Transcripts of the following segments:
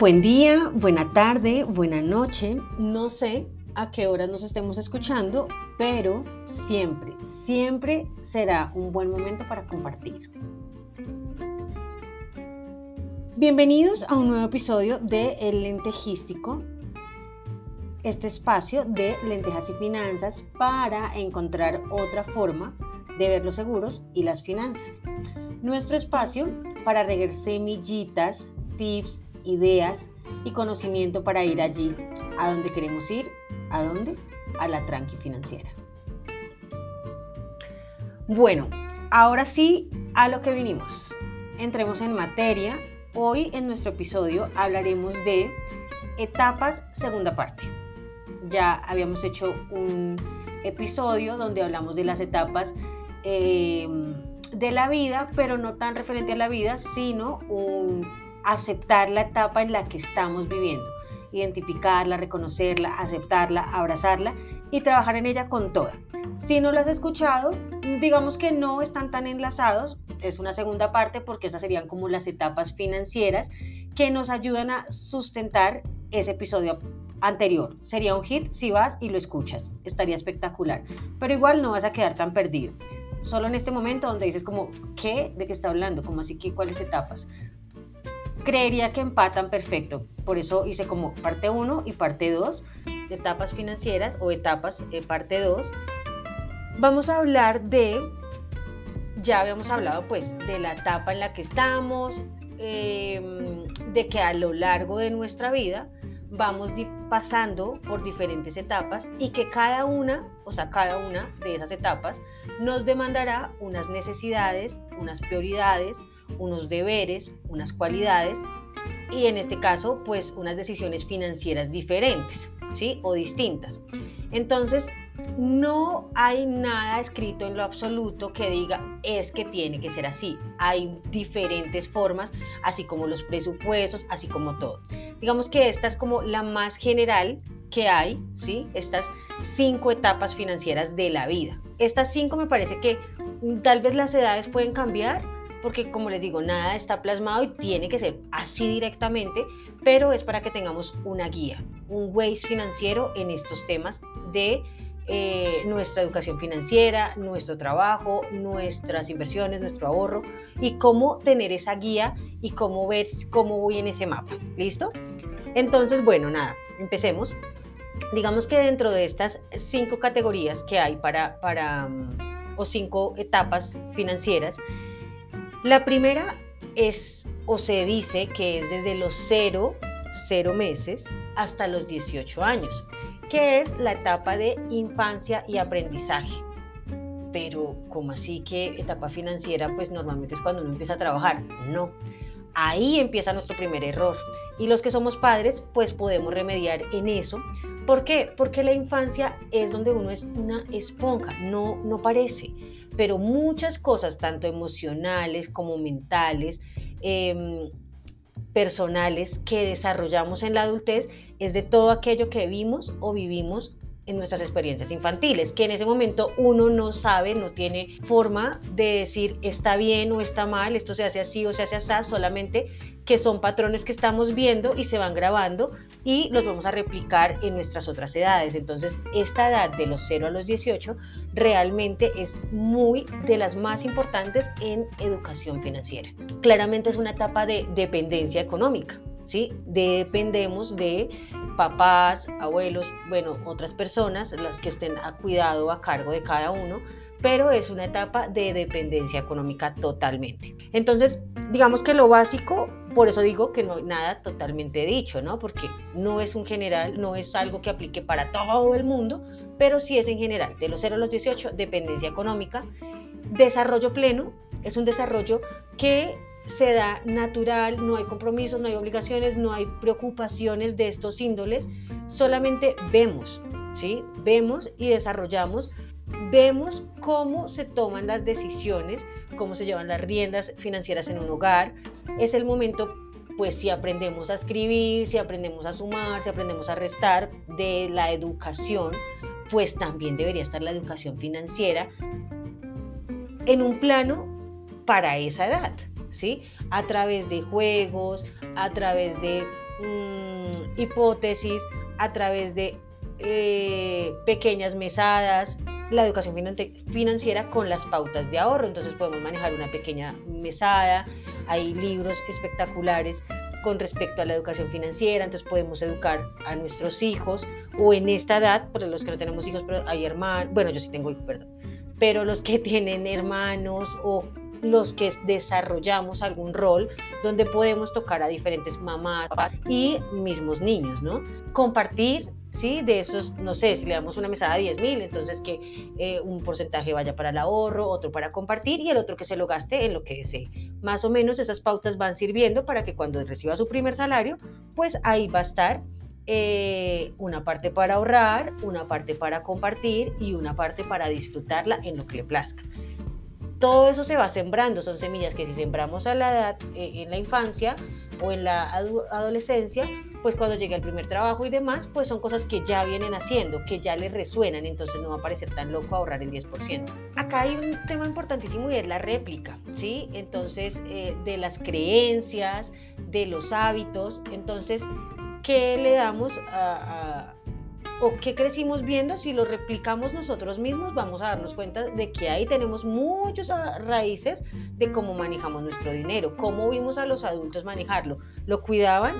Buen día, buena tarde, buena noche. No sé a qué horas nos estemos escuchando, pero siempre, siempre será un buen momento para compartir. Bienvenidos a un nuevo episodio de El Lentejístico, este espacio de lentejas y finanzas para encontrar otra forma de ver los seguros y las finanzas. Nuestro espacio para regar semillitas, tips, ideas y conocimiento para ir allí, a donde queremos ir, a dónde, a la tranqui financiera. Bueno, ahora sí a lo que vinimos. Entremos en materia. Hoy en nuestro episodio hablaremos de etapas segunda parte. Ya habíamos hecho un episodio donde hablamos de las etapas eh, de la vida, pero no tan referente a la vida, sino un aceptar la etapa en la que estamos viviendo, identificarla, reconocerla, aceptarla, abrazarla y trabajar en ella con toda. Si no lo has escuchado, digamos que no están tan enlazados, es una segunda parte porque esas serían como las etapas financieras que nos ayudan a sustentar ese episodio anterior. Sería un hit si vas y lo escuchas, estaría espectacular, pero igual no vas a quedar tan perdido. Solo en este momento donde dices como, ¿qué? ¿De qué está hablando? como así que cuáles etapas? Creería que empatan perfecto. Por eso hice como parte 1 y parte 2 de etapas financieras o etapas eh, parte 2. Vamos a hablar de, ya habíamos hablado pues de la etapa en la que estamos, em, de que a lo largo de nuestra vida vamos pasando por diferentes etapas y que cada una, o sea, cada una de esas etapas nos demandará unas necesidades, unas prioridades, unos deberes, unas cualidades y en este caso pues unas decisiones financieras diferentes, ¿sí? O distintas. Entonces, no hay nada escrito en lo absoluto que diga es que tiene que ser así. Hay diferentes formas, así como los presupuestos, así como todo. Digamos que esta es como la más general que hay, ¿sí? Estas cinco etapas financieras de la vida. Estas cinco me parece que tal vez las edades pueden cambiar, porque como les digo, nada está plasmado y tiene que ser así directamente, pero es para que tengamos una guía, un Waze financiero en estos temas de eh, nuestra educación financiera, nuestro trabajo, nuestras inversiones, nuestro ahorro y cómo tener esa guía y cómo ver cómo voy en ese mapa. ¿Listo? Entonces, bueno, nada, empecemos. Digamos que dentro de estas cinco categorías que hay para, para mm, o cinco etapas financieras, la primera es o se dice que es desde los 0, 0 meses hasta los 18 años, que es la etapa de infancia y aprendizaje. Pero, ¿cómo así que etapa financiera? Pues normalmente es cuando uno empieza a trabajar. No, ahí empieza nuestro primer error. Y los que somos padres, pues podemos remediar en eso. ¿Por qué? Porque la infancia es donde uno es una esponja, no, no parece pero muchas cosas, tanto emocionales como mentales, em, personales, que desarrollamos en la adultez, es de todo aquello que vimos o vivimos en nuestras experiencias infantiles, que en ese momento uno no sabe, no tiene forma de decir está bien o está mal, esto se hace así o se hace así, solamente que son patrones que estamos viendo y se van grabando y los vamos a replicar en nuestras otras edades. Entonces, esta edad de los 0 a los 18 realmente es muy de las más importantes en educación financiera. Claramente es una etapa de dependencia económica, ¿sí? Dependemos de papás, abuelos, bueno, otras personas, las que estén a cuidado, a cargo de cada uno, pero es una etapa de dependencia económica totalmente. Entonces, digamos que lo básico, por eso digo que no hay nada totalmente dicho, ¿no? Porque no es un general, no es algo que aplique para todo el mundo, pero sí es en general, de los 0 a los 18, dependencia económica. Desarrollo pleno es un desarrollo que se da natural, no hay compromisos, no hay obligaciones, no hay preocupaciones de estos índoles, solamente vemos, ¿sí? Vemos y desarrollamos vemos cómo se toman las decisiones, cómo se llevan las riendas financieras en un hogar. Es el momento, pues si aprendemos a escribir, si aprendemos a sumar, si aprendemos a restar de la educación, pues también debería estar la educación financiera en un plano para esa edad, ¿sí? A través de juegos, a través de mm, hipótesis, a través de eh, pequeñas mesadas, la educación financiera con las pautas de ahorro. Entonces podemos manejar una pequeña mesada, hay libros espectaculares con respecto a la educación financiera, entonces podemos educar a nuestros hijos o en esta edad, por los que no tenemos hijos, pero hay hermanos, bueno, yo sí tengo hijos, perdón, pero los que tienen hermanos o los que desarrollamos algún rol donde podemos tocar a diferentes mamás y mismos niños, ¿no? Compartir ¿sí? De esos, no sé, si le damos una mesada de 10 mil, entonces que eh, un porcentaje vaya para el ahorro, otro para compartir y el otro que se lo gaste en lo que desee. Más o menos esas pautas van sirviendo para que cuando reciba su primer salario, pues ahí va a estar eh, una parte para ahorrar, una parte para compartir y una parte para disfrutarla en lo que le plazca. Todo eso se va sembrando, son semillas que si sembramos a la edad, eh, en la infancia o en la adolescencia, pues cuando llegue el primer trabajo y demás, pues son cosas que ya vienen haciendo, que ya les resuenan, entonces no va a parecer tan loco ahorrar el 10%. Acá hay un tema importantísimo y es la réplica, ¿sí? Entonces, eh, de las creencias, de los hábitos, entonces, ¿qué le damos a, o qué crecimos viendo? Si lo replicamos nosotros mismos, vamos a darnos cuenta de que ahí tenemos muchas raíces de cómo manejamos nuestro dinero, cómo vimos a los adultos manejarlo. ¿Lo cuidaban?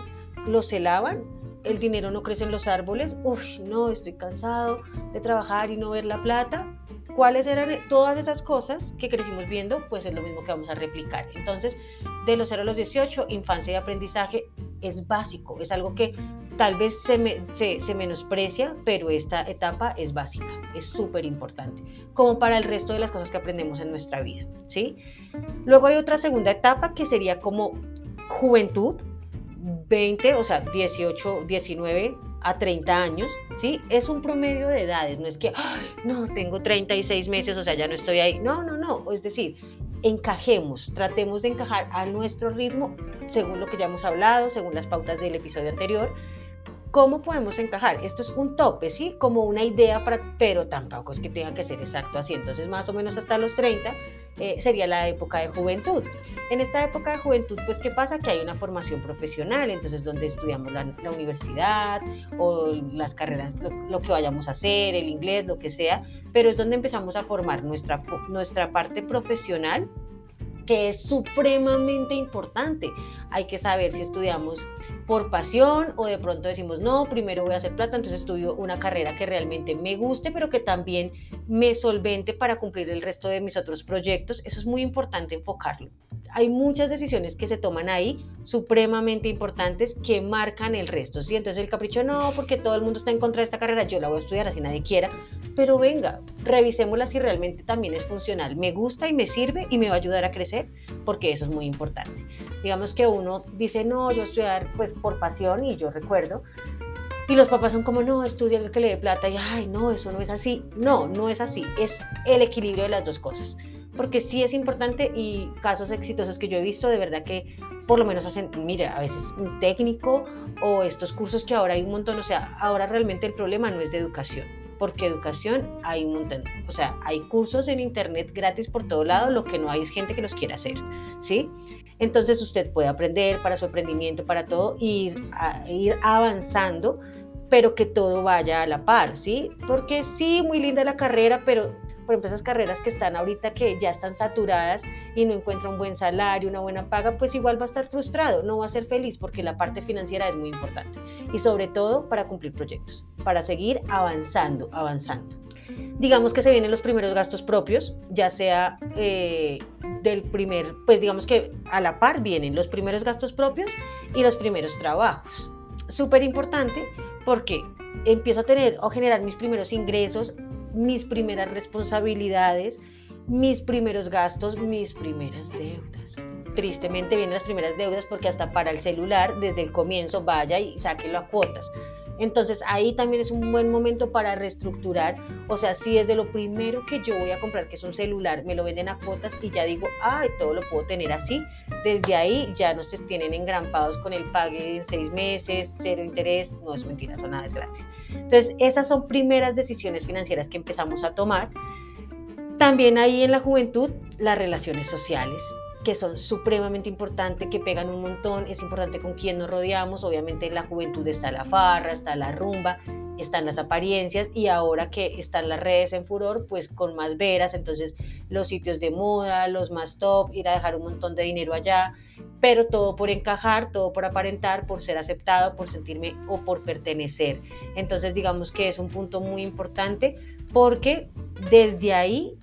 lo celaban, el dinero no crece en los árboles, uy, no, estoy cansado de trabajar y no ver la plata. ¿Cuáles eran todas esas cosas que crecimos viendo? Pues es lo mismo que vamos a replicar. Entonces, de los 0 a los 18, infancia y aprendizaje es básico, es algo que tal vez se, se, se menosprecia, pero esta etapa es básica, es súper importante, como para el resto de las cosas que aprendemos en nuestra vida, ¿sí? Luego hay otra segunda etapa que sería como juventud, 20, o sea, 18, 19 a 30 años, ¿sí? Es un promedio de edades, no es que, no, tengo 36 meses, o sea, ya no estoy ahí. No, no, no, es decir, encajemos, tratemos de encajar a nuestro ritmo, según lo que ya hemos hablado, según las pautas del episodio anterior, ¿Cómo podemos encajar? Esto es un tope, ¿sí? Como una idea, para, pero tampoco es que tenga que ser exacto así. Entonces, más o menos hasta los 30 eh, sería la época de juventud. En esta época de juventud, pues, ¿qué pasa? Que hay una formación profesional, entonces, donde estudiamos la, universidad o las carreras, lo, que vayamos a hacer, el inglés, lo que sea, pero es donde empezamos a formar nuestra, nuestra parte profesional que es supremamente importante. Hay que saber si estudiamos por pasión o de pronto decimos, no, primero voy a hacer plata, entonces estudio una carrera que realmente me guste, pero que también me solvente para cumplir el resto de mis otros proyectos. Eso es muy importante enfocarlo hay muchas decisiones que se toman ahí, supremamente importantes, que marcan el resto. ¿sí? Entonces el capricho no, porque todo el mundo está en contra de esta carrera, yo la voy a estudiar así nadie quiera, pero venga, revisémosla si realmente también es funcional, me gusta y me sirve y me va a ayudar a crecer, porque eso es muy importante. Digamos que uno dice, no, yo estudiar pues por pasión y yo recuerdo, y los papás son como, no, estudia el que le dé plata y, ay, no, eso no es así. No, no es así, es el equilibrio de las dos cosas porque sí es importante y casos exitosos que yo he visto de verdad que por lo menos hacen, mire, a veces un técnico o estos cursos que ahora hay un montón, o sea, ahora realmente el problema no es de educación, porque educación hay un montón, o sea, hay cursos en internet gratis por todo lado, lo que no hay es gente que los quiera hacer, ¿sí? Entonces usted puede aprender para su emprendimiento, para todo, ir, ir avanzando, pero que todo vaya a la par, ¿sí? Porque sí, muy linda la carrera, pero por ejemplo, esas carreras que están ahorita que ya están saturadas y no encuentra un buen salario, una buena paga, pues igual va a estar frustrado, no va a ser feliz porque la parte financiera es muy importante. Y sobre todo para cumplir proyectos, para seguir avanzando, avanzando. Digamos que se vienen los primeros gastos propios, ya sea eh, del primer, pues digamos que a la par vienen los primeros gastos propios y los primeros trabajos. Súper importante porque empiezo a tener o generar mis primeros ingresos mis primeras responsabilidades, mis primeros gastos, mis primeras deudas. Tristemente vienen las primeras deudas porque hasta para el celular desde el comienzo vaya y sáquelo a cuotas. Entonces ahí también es un buen momento para reestructurar. O sea, si desde lo primero que yo voy a comprar, que es un celular, me lo venden a cuotas y ya digo, ay, todo lo puedo tener así, desde ahí ya no se tienen engrampados con el pague en seis meses, cero interés, no es mentira, son nada es gratis. Entonces, esas son primeras decisiones financieras que empezamos a tomar. También ahí en la juventud, las relaciones sociales. Que son supremamente importantes, que pegan un montón, es importante con quién nos rodeamos, obviamente en la juventud está la farra, está la rumba, están las apariencias y ahora que están las redes en furor, pues con más veras, entonces los sitios de moda, los más top, ir a dejar un montón de dinero allá, pero todo por encajar, todo por aparentar, por ser aceptado, por sentirme o por pertenecer. Entonces digamos que es un punto muy importante porque desde ahí,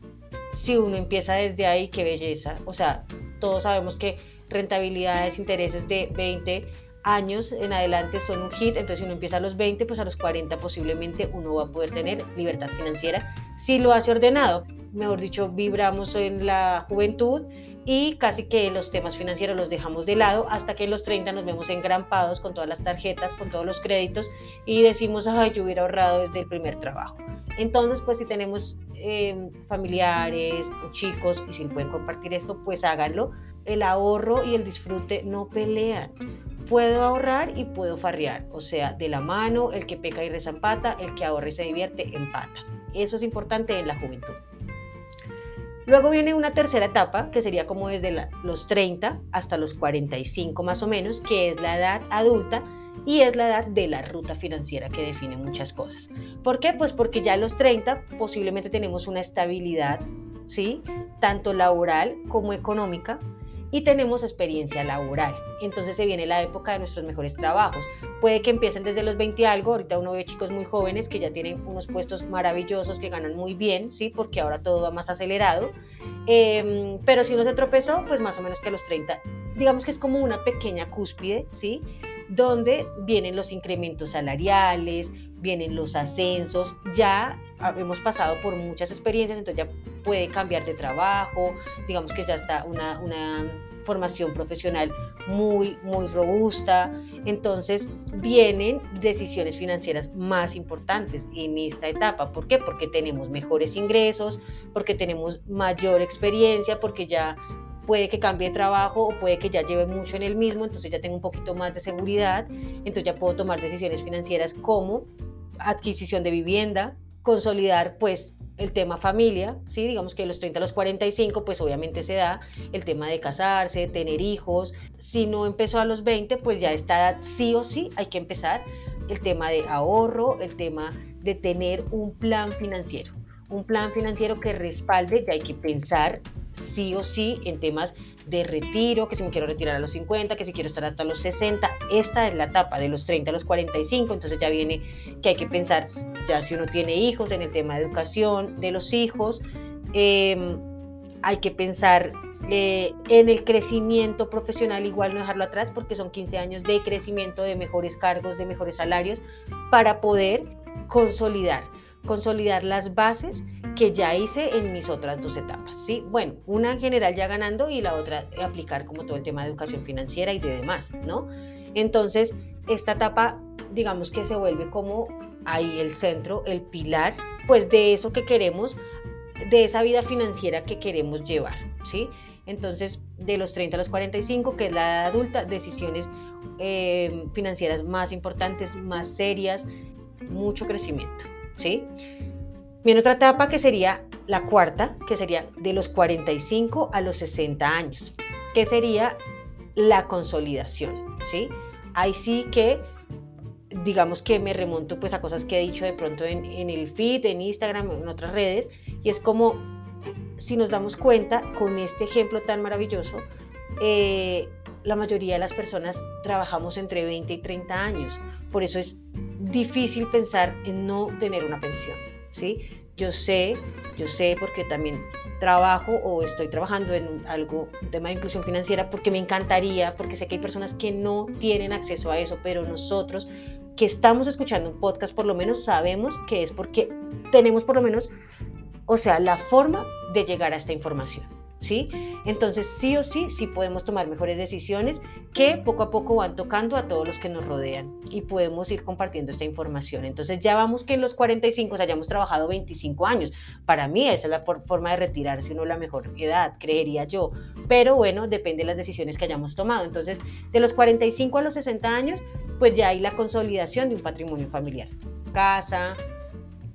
si uno empieza desde ahí, qué belleza. O sea, todos sabemos que rentabilidades, intereses de 20 años en adelante son un hit, entonces si uno empieza a los 20, pues a los 40 posiblemente uno va a poder tener libertad financiera si lo hace ordenado. Mejor dicho, vibramos en la juventud y casi que los temas financieros los dejamos de lado hasta que en los 30 nos vemos engrampados con todas las tarjetas, con todos los créditos y decimos, ay, yo hubiera ahorrado desde el primer trabajo. Entonces, pues si tenemos eh, familiares o chicos y si pueden compartir esto, pues háganlo. El ahorro y el disfrute no pelean puedo ahorrar y puedo farrear, o sea, de la mano, el que peca y reza empata, el que ahorra y se divierte empata. Eso es importante en la juventud. Luego viene una tercera etapa, que sería como desde los 30 hasta los 45 más o menos, que es la edad adulta y es la edad de la ruta financiera que define muchas cosas. ¿Por qué? Pues porque ya a los 30 posiblemente tenemos una estabilidad, ¿sí? Tanto laboral como económica, y tenemos experiencia laboral. Entonces se viene la época de nuestros mejores trabajos. Puede que empiecen desde los 20 algo, ahorita uno ve chicos muy jóvenes que ya tienen unos puestos maravillosos, que ganan muy bien, ¿sí? Porque ahora todo va más acelerado. Em, pero si uno se tropezó, pues más o menos que a los 30, digamos que es como una pequeña cúspide, ¿sí? Donde vienen los incrementos salariales, vienen los ascensos, ya hemos pasado por muchas experiencias, entonces ya puede cambiar de trabajo, digamos que ya está una, una formación profesional muy, muy robusta. Entonces vienen decisiones financieras más importantes en esta etapa. ¿Por qué? Porque tenemos mejores ingresos, porque tenemos mayor experiencia, porque ya puede que cambie de trabajo o puede que ya lleve mucho en el mismo, entonces ya tengo un poquito más de seguridad, entonces ya puedo tomar decisiones financieras como adquisición de vivienda, consolidar pues el tema familia, ¿sí? digamos que de los 30 a los 45, pues obviamente se da el tema de casarse, tener hijos. Si no empezó a los 20, pues ya está edad sí o sí hay que empezar el tema de ahorro, el tema de tener un plan financiero. Un plan financiero que respalde, ya hay que pensar sí o sí en temas de retiro, que si me quiero retirar a los 50, que si quiero estar hasta los 60. Esta es la etapa de los 30 a los 45, entonces ya viene que hay que pensar ya si uno tiene hijos en el tema de educación de los hijos. Em, hay que pensar eh, en el crecimiento profesional, igual no dejarlo atrás, porque son 15 años de crecimiento, de mejores cargos, de mejores salarios, para poder consolidar, consolidar las bases que ya hice en mis otras dos etapas, ¿sí? Bueno, una en general ya ganando y la otra aplicar como todo el tema de educación financiera y de demás, ¿no? Entonces, esta etapa, digamos que se vuelve como ahí el centro, el pilar, pues de eso que queremos, de esa vida financiera que queremos llevar, ¿sí? Entonces, de los 30 a los 45, que es la edad adulta, decisiones eh, financieras más importantes, más serias, mucho crecimiento, ¿sí? Viene otra etapa que sería la cuarta, que sería de los 45 a los 60 años, que sería la consolidación, ¿sí? Ahí sí que digamos que me remonto pues a cosas que he dicho de pronto en, el feed, en Instagram, en otras redes, y es como si nos damos cuenta con este ejemplo tan maravilloso, eh, la mayoría de las personas trabajamos entre 20 y 30 años, por eso es difícil pensar en no tener una pensión. Yo sé, yo sé porque también trabajo o estoy trabajando en algo, un tema de inclusión financiera, porque me encantaría, porque sé que hay personas que no tienen acceso a eso, pero nosotros que estamos escuchando un podcast, por lo menos sabemos que es porque tenemos por lo menos, o sea, la forma de llegar a esta información. ¿Sí? Entonces, sí o sí, sí podemos tomar mejores decisiones que poco a poco van tocando a todos los que nos rodean y podemos ir compartiendo esta información. Entonces, ya vamos que en los 45 hayamos trabajado 25 años. Para mí, esa es la forma de retirarse, no la mejor edad, creería yo. Pero bueno, depende de las decisiones que hayamos tomado. Entonces, de los 45 a los 60 años, pues ya hay la consolidación de un patrimonio familiar. Casa,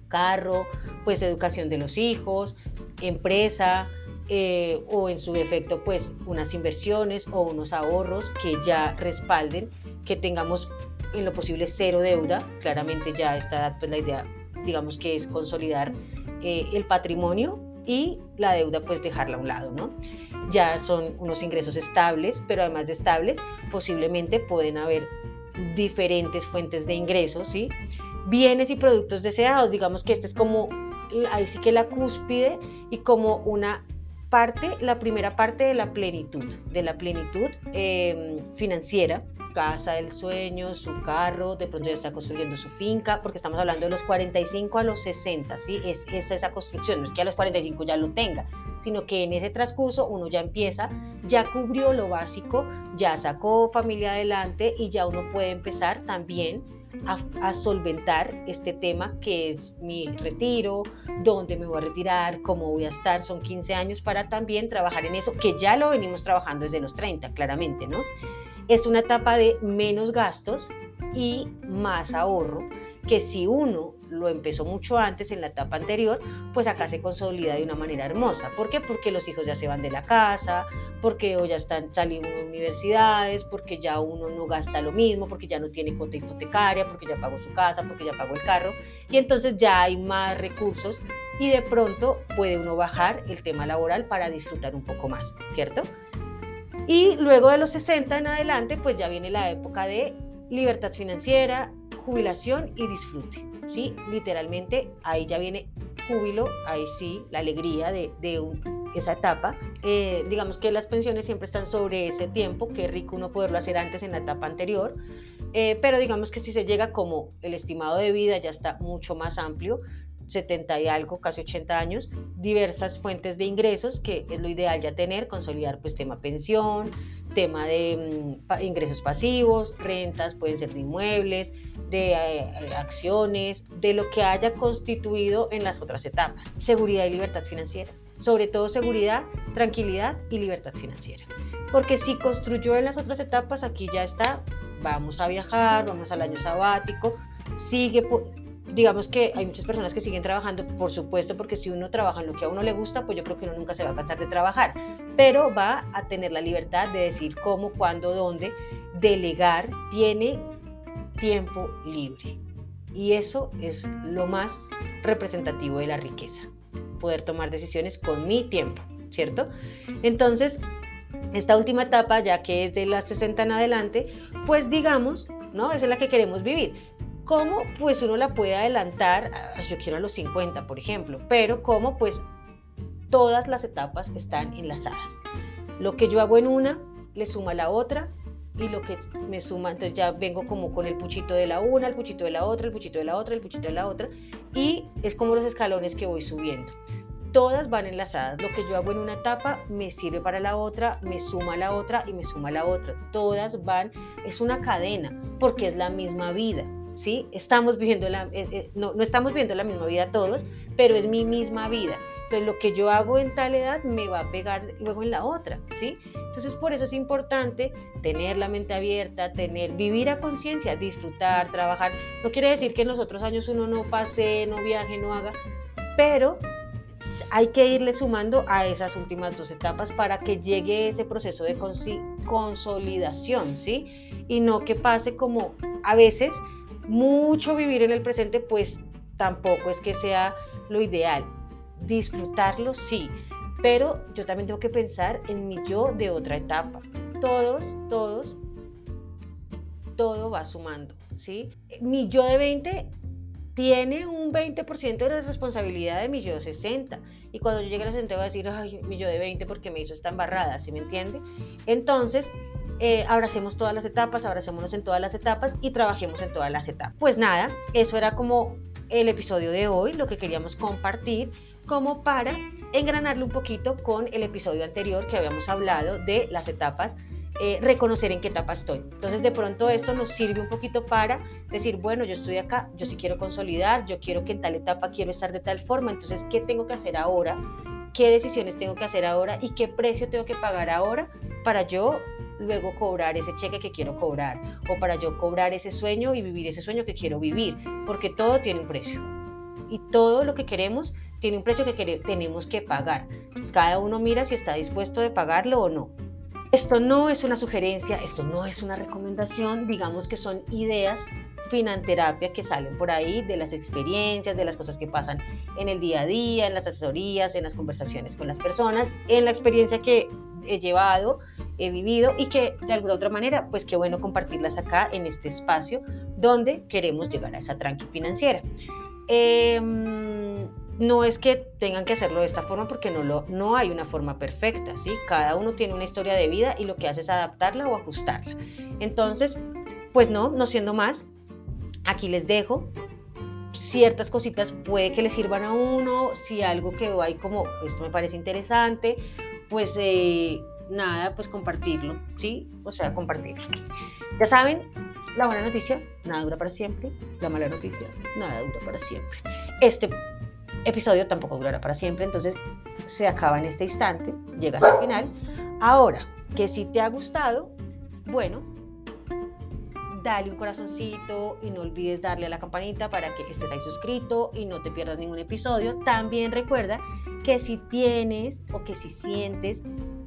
carro, pues educación de los hijos, empresa, eh, o en su defecto pues unas inversiones o unos ahorros que ya respalden, que tengamos en lo posible cero deuda, claramente ya está pues la idea digamos que es consolidar eh, el patrimonio y la deuda pues dejarla a un lado, ¿no? Ya son unos ingresos estables, pero además de estables, posiblemente pueden haber diferentes fuentes de ingresos, ¿sí? Bienes y productos deseados, digamos que este es como, ahí sí que la cúspide y como una parte, la primera parte de la plenitud, de la plenitud em, financiera, casa del sueño, su carro, de pronto ya está construyendo su finca, porque estamos hablando de los 45 a los 60, ¿sí? Es, es esa construcción, no es que a los 45 ya lo tenga, sino que en ese transcurso uno ya empieza, ya cubrió lo básico, ya sacó familia adelante y ya uno puede empezar también a, solventar este tema que es mi retiro, dónde me voy a retirar, cómo voy a estar. Son 15 años para también trabajar en eso, que ya lo venimos trabajando desde los 30, claramente, ¿no? Es una etapa de menos gastos y más ahorro, que si uno lo empezó mucho antes en la etapa anterior, pues acá se consolida de una manera hermosa. ¿Por qué? Porque los hijos ya se van de la casa, porque ya están saliendo de universidades, porque ya uno no gasta lo mismo, porque ya no tiene cuota hipotecaria, porque ya pagó su casa, porque ya pagó el carro, y entonces ya hay más recursos y de pronto puede uno bajar el tema laboral para disfrutar un poco más, ¿cierto? Y luego de los 60 en adelante, pues ya viene la época de libertad financiera, jubilación y disfrute. ¿sí? Literalmente ahí ya viene júbilo, ahí sí, la alegría de, esa etapa. Eh, digamos que las pensiones siempre están sobre ese tiempo, qué rico uno poderlo hacer antes en la etapa anterior, eh, pero digamos que si se llega como el estimado de vida ya está mucho más amplio, 70 y algo, casi 80 años, diversas fuentes de ingresos, que es lo ideal ya tener, consolidar pues tema pensión, tema de mm, ingresos pasivos, rentas, pueden ser de inmuebles, de eh, acciones, de lo que haya constituido en las otras etapas. Seguridad y libertad financiera. Sobre todo seguridad, tranquilidad y libertad financiera. Porque si construyó en las otras etapas, aquí ya está, vamos a viajar, vamos al año sabático, sigue digamos que hay muchas personas que siguen trabajando, por supuesto, porque si uno trabaja en lo que a uno le gusta, pues yo creo que uno nunca se va a cansar de trabajar, pero va a tener la libertad de decir cómo, cuándo, dónde, delegar, tiene tiempo libre. Y eso es lo más representativo de la riqueza, poder tomar decisiones con mi tiempo, ¿cierto? Entonces, esta última etapa, ya que es de las 60 en adelante, pues digamos, ¿no? Esa es la que queremos vivir. ¿Cómo? Pues uno la puede adelantar, yo quiero a los 50, por ejemplo, pero ¿cómo? Pues todas las etapas están enlazadas. Lo que yo hago en una le suma a la otra y lo que me suma, entonces ya vengo como con el puchito de la una, el puchito de la otra, el puchito de la otra, el puchito de la otra y es como los escalones que voy subiendo. Todas van enlazadas. Lo que yo hago en una etapa me sirve para la otra, me suma a la otra y me suma a la otra. Todas van, es una cadena porque es la misma vida. ¿Sí? Estamos viviendo la, eh, eh, no, no estamos viviendo la misma vida todos, pero es mi misma vida. Entonces lo que yo hago en tal edad me va a pegar luego en la otra, ¿sí? Entonces por eso es importante tener la mente abierta, tener, vivir a conciencia, disfrutar, trabajar. No quiere decir que en los otros años uno no pase, no viaje, no haga, pero hay que irle sumando a esas últimas dos etapas para que llegue ese proceso de consolidación, ¿sí? Y no que pase como a veces mucho vivir en el presente, pues tampoco es que sea lo ideal. Disfrutarlo sí, pero yo también tengo que pensar en mi yo de otra etapa. Todos, todos, todo va sumando, ¿sí? Mi yo de 20 tiene un 20% de la responsabilidad de mi yo de 60. Y cuando yo llegue a la 60 voy a decir, ay, mi yo de 20 porque me hizo esta embarrada, ¿sí me entiende? Entonces, eh, abracemos todas las etapas, abracémonos en todas las etapas y trabajemos en todas las etapas. Pues nada, eso era como el episodio de hoy, lo que queríamos compartir como para engranarle un poquito con el episodio anterior que habíamos hablado de las etapas eh, reconocer en qué etapa estoy. Entonces de pronto esto nos sirve un poquito para decir, bueno, yo estoy acá, yo sí quiero consolidar, yo quiero que en tal etapa quiero estar de tal forma, entonces, ¿qué tengo que hacer ahora? ¿Qué decisiones tengo que hacer ahora? ¿Y qué precio tengo que pagar ahora para yo luego cobrar ese cheque que quiero cobrar o para yo cobrar ese sueño y vivir ese sueño que quiero vivir, porque todo tiene un precio y todo lo que queremos tiene un precio que tenemos que pagar. Cada uno mira si está dispuesto de pagarlo o no. Esto no es una sugerencia, esto no es una recomendación, digamos que son ideas finanterapia que salen por ahí de las experiencias, de las cosas que pasan en el día a día, en las asesorías, en las conversaciones con las personas, en la experiencia que he llevado, he vivido y que de alguna otra manera, pues qué bueno compartirlas acá en este espacio donde queremos llegar a esa tranqui financiera. Em, no es que tengan que hacerlo de esta forma porque no, lo, no hay una forma perfecta, ¿sí? Cada uno tiene una historia de vida y lo que hace es adaptarla o ajustarla. Entonces, pues no, no siendo más, aquí les dejo ciertas cositas puede que les sirvan a uno, si algo que hay como esto me parece interesante, pues eh, nada, pues compartirlo, ¿sí? O sea, compartirlo. Ya saben, la buena noticia, nada dura para siempre, la mala noticia, nada dura para siempre. Este episodio tampoco durará para siempre, entonces se acaba en este instante, llega el final. Ahora, que si te ha gustado, bueno, dale un corazoncito y no olvides darle a la campanita para que estés ahí suscrito y no te pierdas ningún episodio. También recuerda que si tienes o que si sientes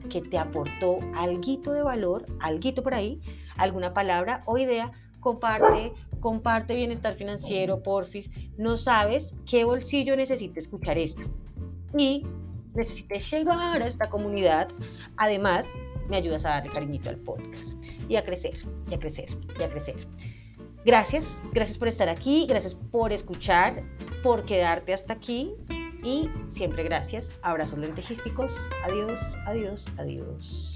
que te aportó algo de valor, algo por ahí, alguna palabra o idea, comparte, comparte bienestar financiero, porfis. No sabes qué bolsillo necesita escuchar esto. Y necesites llegar a esta comunidad. Además, me ayudas a darle cariñito al podcast y a crecer, y a crecer, y a crecer. Gracias, gracias por estar aquí, gracias por escuchar, por quedarte hasta aquí y siempre gracias. Abrazos lentejísticos. Adiós, adiós, adiós.